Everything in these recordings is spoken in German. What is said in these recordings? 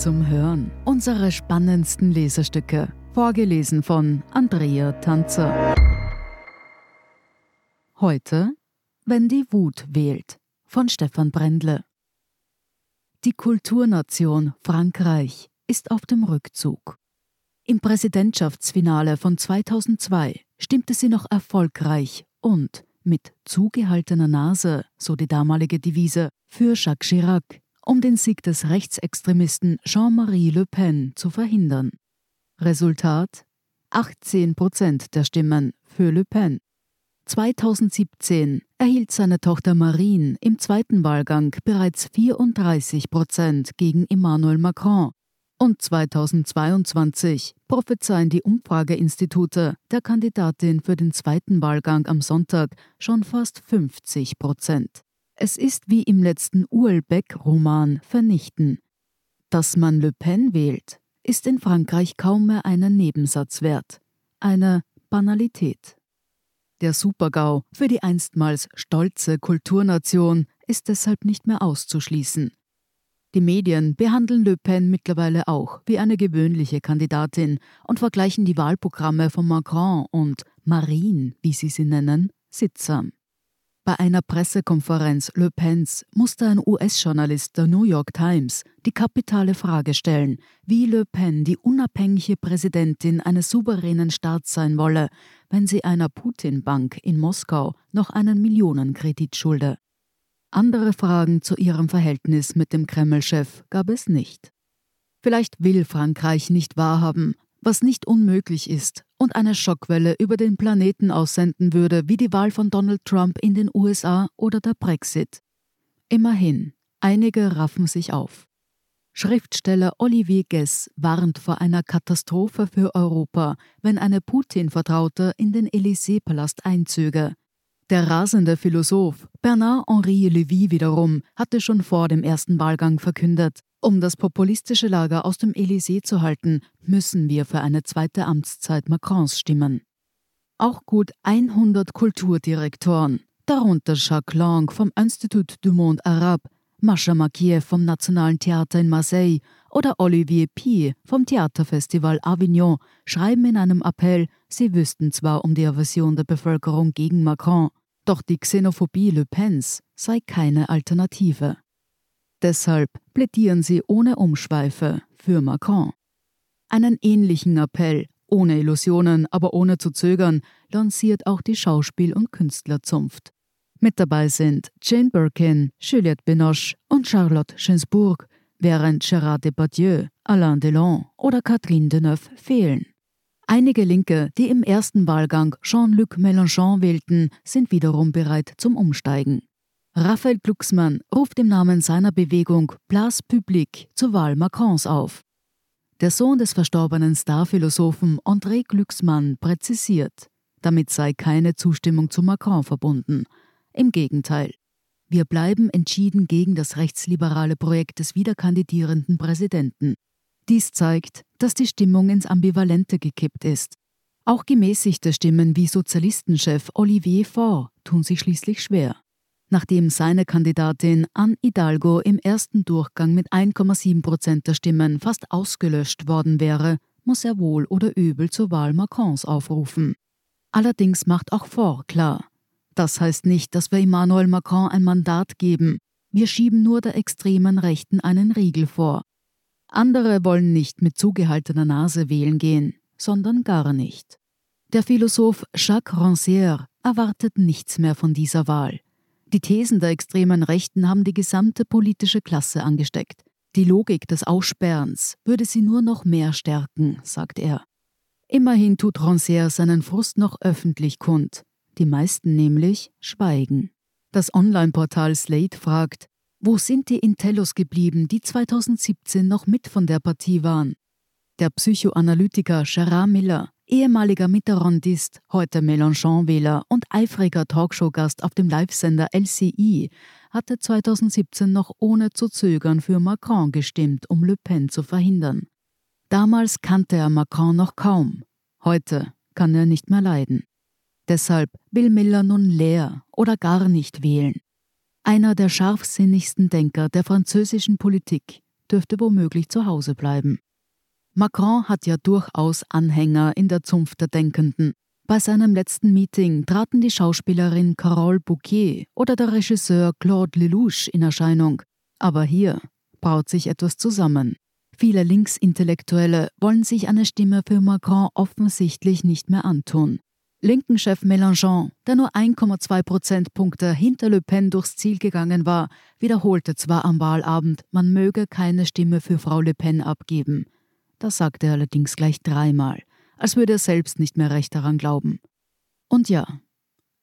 Zum Hören. Unsere spannendsten Leserstücke. Vorgelesen von Andrea Tanzer. Heute, wenn die Wut wählt. Von Stefan Brendle. Die Kulturnation Frankreich ist auf dem Rückzug. Im Präsidentschaftsfinale von 2002 stimmte sie noch erfolgreich und mit zugehaltener Nase, so die damalige Devise, für Jacques Chirac, um den Sieg des Rechtsextremisten Jean-Marie Le Pen zu verhindern. Resultat 18 Prozent der Stimmen für Le Pen. 2017 erhielt seine Tochter Marine im zweiten Wahlgang bereits 34 Prozent gegen Emmanuel Macron. Und 2022 prophezeien die Umfrageinstitute der Kandidatin für den zweiten Wahlgang am Sonntag schon fast 50 Prozent. Es ist wie im letzten Uelbeck-Roman vernichten. Dass man Le Pen wählt, ist in Frankreich kaum mehr einen Nebensatz wert, eine Banalität. Der Supergau für die einstmals stolze Kulturnation ist deshalb nicht mehr auszuschließen. Die Medien behandeln Le Pen mittlerweile auch wie eine gewöhnliche Kandidatin und vergleichen die Wahlprogramme von Macron und Marine, wie sie sie nennen, sittsam. Bei einer Pressekonferenz Le Pens musste ein US-Journalist der New York Times die kapitale Frage stellen, wie Le Pen die unabhängige Präsidentin eines souveränen Staats sein wolle, wenn sie einer Putin-Bank in Moskau noch einen Millionenkredit schulde. Andere Fragen zu ihrem Verhältnis mit dem Kreml-Chef gab es nicht. Vielleicht will Frankreich nicht wahrhaben, was nicht unmöglich ist und eine Schockwelle über den Planeten aussenden würde, wie die Wahl von Donald Trump in den USA oder der Brexit. Immerhin, einige raffen sich auf. Schriftsteller Olivier Guess warnt vor einer Katastrophe für Europa, wenn eine Putin-Vertraute in den Élysée-Palast einzöge. Der rasende Philosoph Bernard-Henri Lévy wiederum hatte schon vor dem ersten Wahlgang verkündet, um das populistische Lager aus dem Élysée zu halten, müssen wir für eine zweite Amtszeit Macrons stimmen. Auch gut 100 Kulturdirektoren, darunter Jacques Lang vom Institut du Monde Arabe, Mascha Makiev vom Nationalen Theater in Marseille oder Olivier Pie vom Theaterfestival Avignon, schreiben in einem Appell, sie wüssten zwar um die Aversion der Bevölkerung gegen Macron, doch die Xenophobie Le Pens sei keine Alternative. Deshalb plädieren sie ohne Umschweife für Macron. Einen ähnlichen Appell, ohne Illusionen, aber ohne zu zögern, lanciert auch die Schauspiel- und Künstlerzunft. Mit dabei sind Jane Birkin, Juliette Binoche und Charlotte Gainsbourg, während Gérard Depardieu, Alain Delon oder Catherine Deneuve fehlen. Einige Linke, die im ersten Wahlgang Jean-Luc Mélenchon wählten, sind wiederum bereit zum Umsteigen. Raphael Glucksmann ruft im Namen seiner Bewegung Place Publique zur Wahl Macrons auf. Der Sohn des verstorbenen Starphilosophen André Glucksmann präzisiert, damit sei keine Zustimmung zu Macron verbunden. Im Gegenteil. Wir bleiben entschieden gegen das rechtsliberale Projekt des wiederkandidierenden Präsidenten. Dies zeigt, dass die Stimmung ins Ambivalente gekippt ist. Auch gemäßigte Stimmen wie Sozialistenchef Olivier Faure tun sich schließlich schwer. Nachdem seine Kandidatin Anne Hidalgo im ersten Durchgang mit 1,7 Prozent der Stimmen fast ausgelöscht worden wäre, muss er wohl oder übel zur Wahl Macrons aufrufen. Allerdings macht auch Faure klar, das heißt nicht, dass wir Emmanuel Macron ein Mandat geben. Wir schieben nur der extremen Rechten einen Riegel vor. Andere wollen nicht mit zugehaltener Nase wählen gehen, sondern gar nicht. Der Philosoph Jacques Rancière erwartet nichts mehr von dieser Wahl. Die Thesen der extremen Rechten haben die gesamte politische Klasse angesteckt. Die Logik des Aussperrens würde sie nur noch mehr stärken, sagt er. Immerhin tut Rancière seinen Frust noch öffentlich kund. Die meisten nämlich schweigen. Das Online-Portal Slate fragt, wo sind die Intellos geblieben, die 2017 noch mit von der Partie waren? Der Psychoanalytiker Gerard Miller, ehemaliger Mitterrandist, heute Mélenchon-Wähler und eifriger Talkshow-Gast auf dem Live-Sender LCI, hatte 2017 noch ohne zu zögern für Macron gestimmt, um Le Pen zu verhindern. Damals kannte er Macron noch kaum. Heute kann er nicht mehr leiden. Deshalb will Miller nun leer oder gar nicht wählen einer der scharfsinnigsten Denker der französischen Politik, dürfte womöglich zu Hause bleiben. Macron hat ja durchaus Anhänger in der Zunft der Denkenden. Bei seinem letzten Meeting traten die Schauspielerin Carole Bouquet oder der Regisseur Claude Lelouch in Erscheinung. Aber hier braut sich etwas zusammen. Viele Linksintellektuelle wollen sich eine Stimme für Macron offensichtlich nicht mehr antun. Linken-Chef Mélenchon, der nur 1,2 Prozentpunkte hinter Le Pen durchs Ziel gegangen war, wiederholte zwar am Wahlabend, man möge keine Stimme für Frau Le Pen abgeben. Das sagte er allerdings gleich dreimal, als würde er selbst nicht mehr recht daran glauben. Und ja,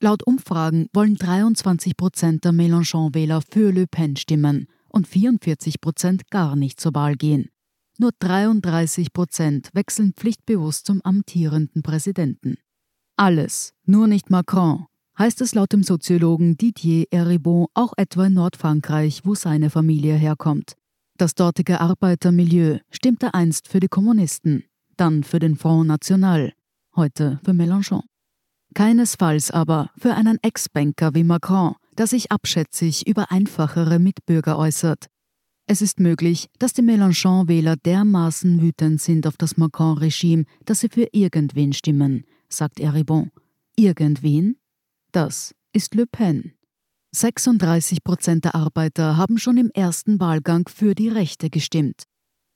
laut Umfragen wollen 23 Prozent der Mélenchon-Wähler für Le Pen stimmen und 44 Prozent gar nicht zur Wahl gehen. Nur 33 Prozent wechseln pflichtbewusst zum amtierenden Präsidenten. Alles, nur nicht Macron, heißt es laut dem Soziologen Didier Eribon auch etwa in Nordfrankreich, wo seine Familie herkommt. Das dortige Arbeitermilieu stimmte einst für die Kommunisten, dann für den Front National, heute für Mélenchon. Keinesfalls aber für einen Ex-Banker wie Macron, der sich abschätzig über einfachere Mitbürger äußert. Es ist möglich, dass die Mélenchon-Wähler dermaßen wütend sind auf das Macron-Regime, dass sie für irgendwen stimmen, sagt Eribon. Irgendwen? Das ist Le Pen. 36 Prozent der Arbeiter haben schon im ersten Wahlgang für die Rechte gestimmt.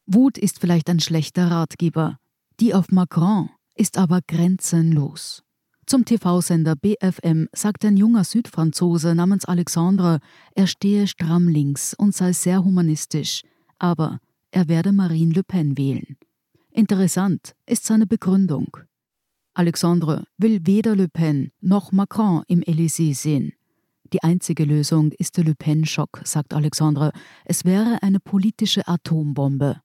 Wut ist vielleicht ein schlechter Ratgeber. Die auf Macron ist aber grenzenlos. Zum TV-Sender BFM sagt ein junger Südfranzose namens Alexandre, er stehe stramm links und sei sehr humanistisch, aber er werde Marine Le Pen wählen. Interessant ist seine Begründung. Alexandre will weder Le Pen noch Macron im Élysée sehen. Die einzige Lösung ist der Le Pen-Schock, sagt Alexandre. Es wäre eine politische Atombombe.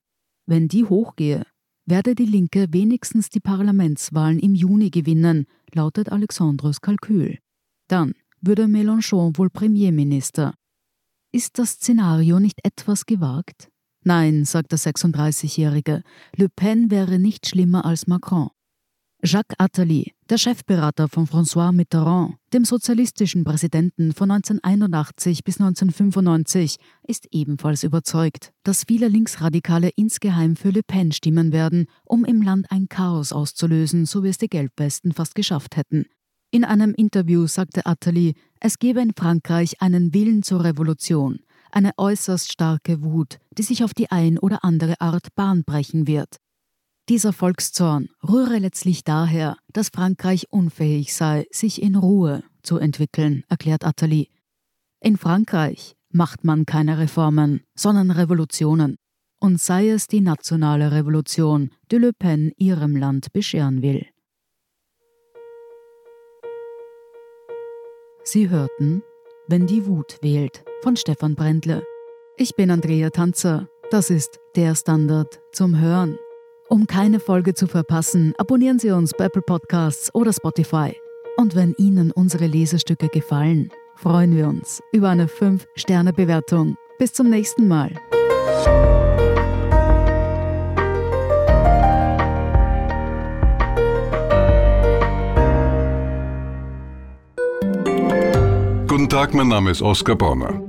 Wenn die hochgehe, werde die Linke wenigstens die Parlamentswahlen im Juni gewinnen, lautet Alexandres Kalkül. Dann würde Mélenchon wohl Premierminister. Ist das Szenario nicht etwas gewagt? Nein, sagt der 36-Jährige, Le Pen wäre nicht schlimmer als Macron. Jacques Attali, der Chefberater von François Mitterrand, dem sozialistischen Präsidenten von 1981 bis 1995, ist ebenfalls überzeugt, dass viele Linksradikale insgeheim für Le Pen stimmen werden, um im Land ein Chaos auszulösen, so wie es die Gelbwesten fast geschafft hätten. In einem Interview sagte Attali, es gebe in Frankreich einen Willen zur Revolution, eine äußerst starke Wut, die sich auf die ein oder andere Art Bahn brechen wird. Dieser Volkszorn rühre letztlich daher, dass Frankreich unfähig sei, sich in Ruhe zu entwickeln, erklärt Attali. In Frankreich macht man keine Reformen, sondern Revolutionen. Und sei es die nationale Revolution, die Le Pen ihrem Land bescheren will. Sie hörten Wenn die Wut wählt von Stefan Brendle. Ich bin Andrea Tanzer. Das ist der Standard zum Hören. Um keine Folge zu verpassen, abonnieren Sie uns bei Apple Podcasts oder Spotify. Und wenn Ihnen unsere Lesestücke gefallen, freuen wir uns über eine 5-Sterne-Bewertung. Bis zum nächsten Mal. Guten Tag, mein Name ist Oskar Bonner.